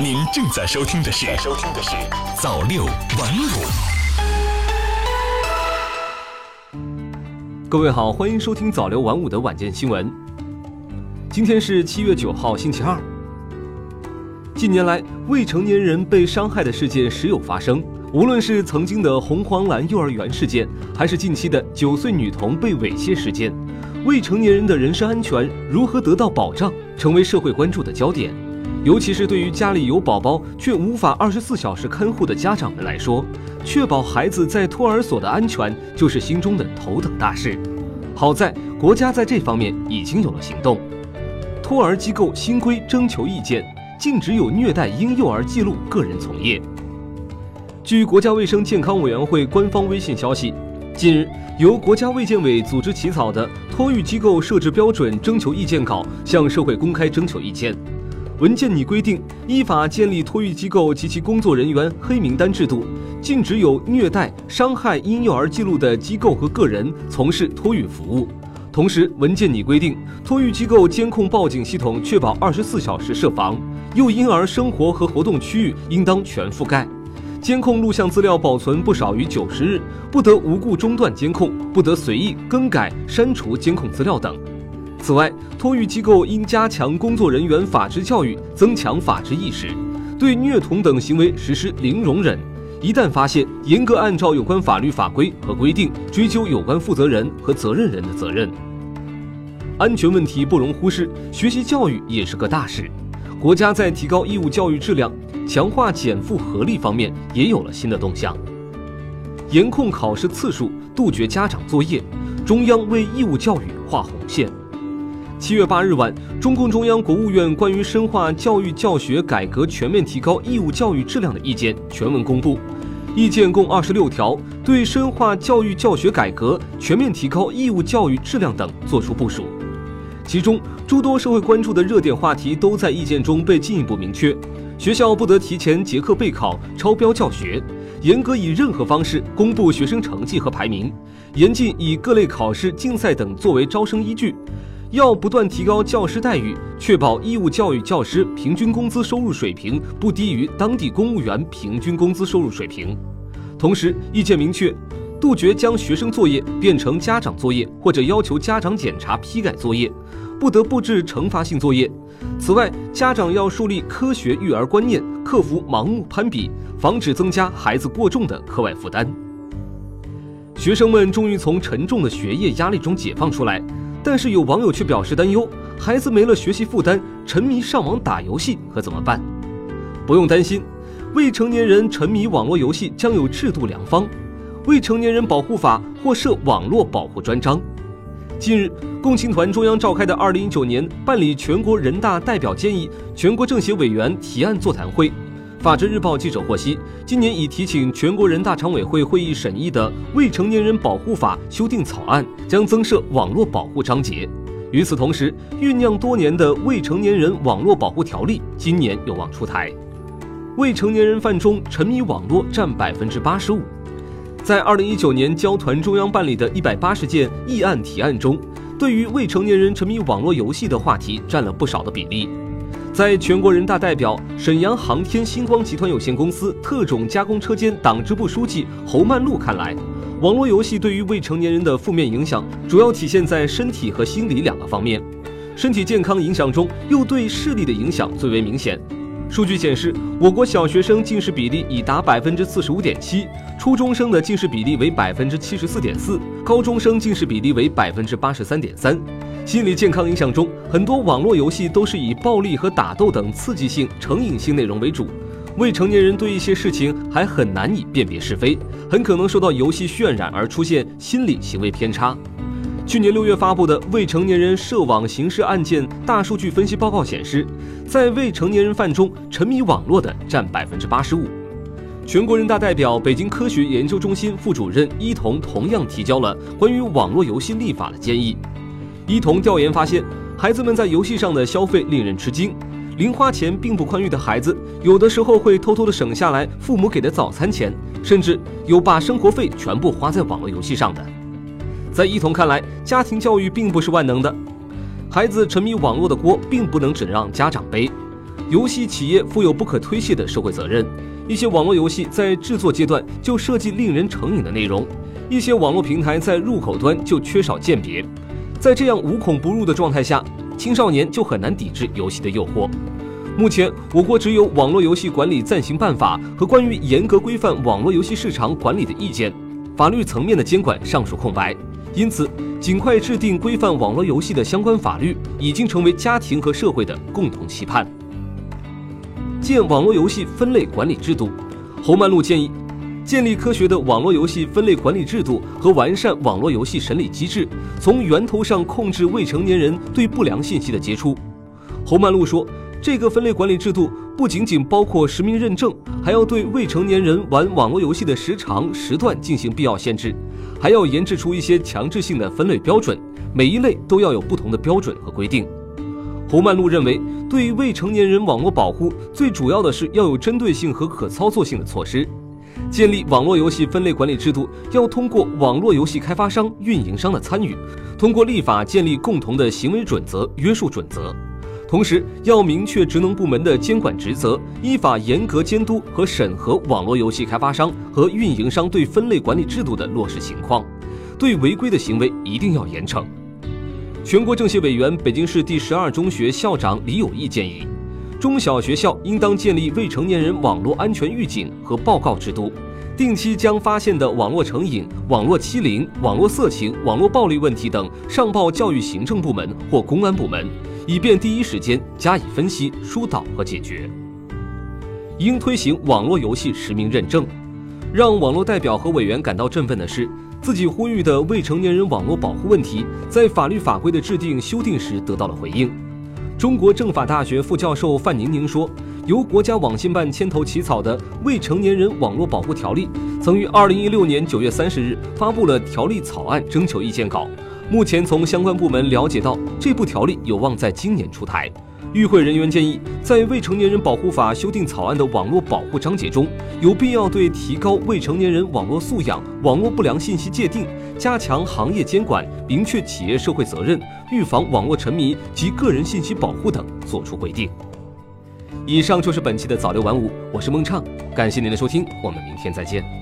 您正在收听的是《收听的是早六晚五》。各位好，欢迎收听早六晚五的晚间新闻。今天是七月九号，星期二。近年来，未成年人被伤害的事件时有发生，无论是曾经的红黄蓝幼儿园事件，还是近期的九岁女童被猥亵事件，未成年人的人身安全如何得到保障，成为社会关注的焦点。尤其是对于家里有宝宝却无法二十四小时看护的家长们来说，确保孩子在托儿所的安全就是心中的头等大事。好在国家在这方面已经有了行动，托儿机构新规征求意见，禁止有虐待婴幼儿记录个人从业。据国家卫生健康委员会官方微信消息，近日由国家卫健委组织起草的托育机构设置标准征求意见稿向社会公开征求意见。文件拟规定，依法建立托育机构及其工作人员黑名单制度，禁止有虐待、伤害婴幼儿记录的机构和个人从事托育服务。同时，文件拟规定，托育机构监控报警系统确保二十四小时设防，幼婴儿生活和活动区域应当全覆盖，监控录像资料保存不少于九十日，不得无故中断监控，不得随意更改、删除监控资料等。此外，托育机构应加强工作人员法治教育，增强法治意识，对虐童等行为实施零容忍。一旦发现，严格按照有关法律法规和规定追究有关负责人和责任人的责任。安全问题不容忽视，学习教育也是个大事。国家在提高义务教育质量、强化减负合力方面也有了新的动向，严控考试次数，杜绝家长作业，中央为义务教育画红线。七月八日晚，中共中央、国务院关于深化教育教学改革、全面提高义务教育质量的意见全文公布。意见共二十六条，对深化教育教学改革、全面提高义务教育质量等作出部署。其中，诸多社会关注的热点话题都在意见中被进一步明确：学校不得提前结课备考、超标教学；严格以任何方式公布学生成绩和排名；严禁以各类考试、竞赛等作为招生依据。要不断提高教师待遇，确保义务教育教师平均工资收入水平不低于当地公务员平均工资收入水平。同时，意见明确，杜绝将学生作业变成家长作业或者要求家长检查批改作业，不得布置惩罚性作业。此外，家长要树立科学育儿观念，克服盲目攀比，防止增加孩子过重的课外负担。学生们终于从沉重的学业压力中解放出来。但是有网友却表示担忧，孩子没了学习负担，沉迷上网打游戏可怎么办？不用担心，未成年人沉迷网络游戏将有制度良方，《未成年人保护法》或设网络保护专章。近日，共青团中央召开的二零一九年办理全国人大代表建议、全国政协委员提案座谈会。法制日报记者获悉，今年已提请全国人大常委会会议审议的《未成年人保护法》修订草案将增设网络保护章节。与此同时，酝酿多年的《未成年人网络保护条例》今年有望出台。未成年人犯中沉迷网络占百分之八十五。在二零一九年交团中央办理的一百八十件议案提案中，对于未成年人沉迷网络游戏的话题占了不少的比例。在全国人大代表、沈阳航天星光集团有限公司特种加工车间党支部书记侯曼璐看来，网络游戏对于未成年人的负面影响主要体现在身体和心理两个方面。身体健康影响中，又对视力的影响最为明显。数据显示，我国小学生近视比例已达百分之四十五点七，初中生的近视比例为百分之七十四点四，高中生近视比例为百分之八十三点三。心理健康影响中，很多网络游戏都是以暴力和打斗等刺激性、成瘾性内容为主。未成年人对一些事情还很难以辨别是非，很可能受到游戏渲染而出现心理行为偏差。去年六月发布的《未成年人涉网刑事案件大数据分析报告》显示，在未成年人犯中，沉迷网络的占百分之八十五。全国人大代表、北京科学研究中心副主任伊彤同样提交了关于网络游戏立法的建议。伊彤调研发现，孩子们在游戏上的消费令人吃惊。零花钱并不宽裕的孩子，有的时候会偷偷的省下来父母给的早餐钱，甚至有把生活费全部花在网络游戏上的。在一同看来，家庭教育并不是万能的，孩子沉迷网络的锅并不能只让家长背。游戏企业负有不可推卸的社会责任。一些网络游戏在制作阶段就设计令人成瘾的内容，一些网络平台在入口端就缺少鉴别。在这样无孔不入的状态下，青少年就很难抵制游戏的诱惑。目前，我国只有《网络游戏管理暂行办法》和关于严格规范网络游戏市场管理的意见，法律层面的监管尚属空白。因此，尽快制定规范网络游戏的相关法律，已经成为家庭和社会的共同期盼。建网络游戏分类管理制度，侯曼路建议建立科学的网络游戏分类管理制度和完善网络游戏审理机制，从源头上控制未成年人对不良信息的接触。侯曼路说，这个分类管理制度不仅仅包括实名认证，还要对未成年人玩网络游戏的时长、时段进行必要限制，还要研制出一些强制性的分类标准，每一类都要有不同的标准和规定。胡曼璐认为，对于未成年人网络保护，最主要的是要有针对性和可操作性的措施。建立网络游戏分类管理制度，要通过网络游戏开发商、运营商的参与，通过立法建立共同的行为准则、约束准则，同时要明确职能部门的监管职责，依法严格监督和审核网络游戏开发商和运营商对分类管理制度的落实情况，对违规的行为一定要严惩。全国政协委员、北京市第十二中学校长李友义建议，中小学校应当建立未成年人网络安全预警和报告制度，定期将发现的网络成瘾、网络欺凌、网络色情、网络暴力问题等上报教育行政部门或公安部门，以便第一时间加以分析、疏导和解决。应推行网络游戏实名认证。让网络代表和委员感到振奋的是。自己呼吁的未成年人网络保护问题，在法律法规的制定修订时得到了回应。中国政法大学副教授范宁宁说：“由国家网信办牵头起草的《未成年人网络保护条例》，曾于二零一六年九月三十日发布了条例草案征求意见稿。目前从相关部门了解到，这部条例有望在今年出台。”与会人员建议，在《未成年人保护法》修订草案的网络保护章节中，有必要对提高未成年人网络素养、网络不良信息界定、加强行业监管、明确企业社会责任、预防网络沉迷及个人信息保护等作出规定。以上就是本期的早六晚五，我是孟畅，感谢您的收听，我们明天再见。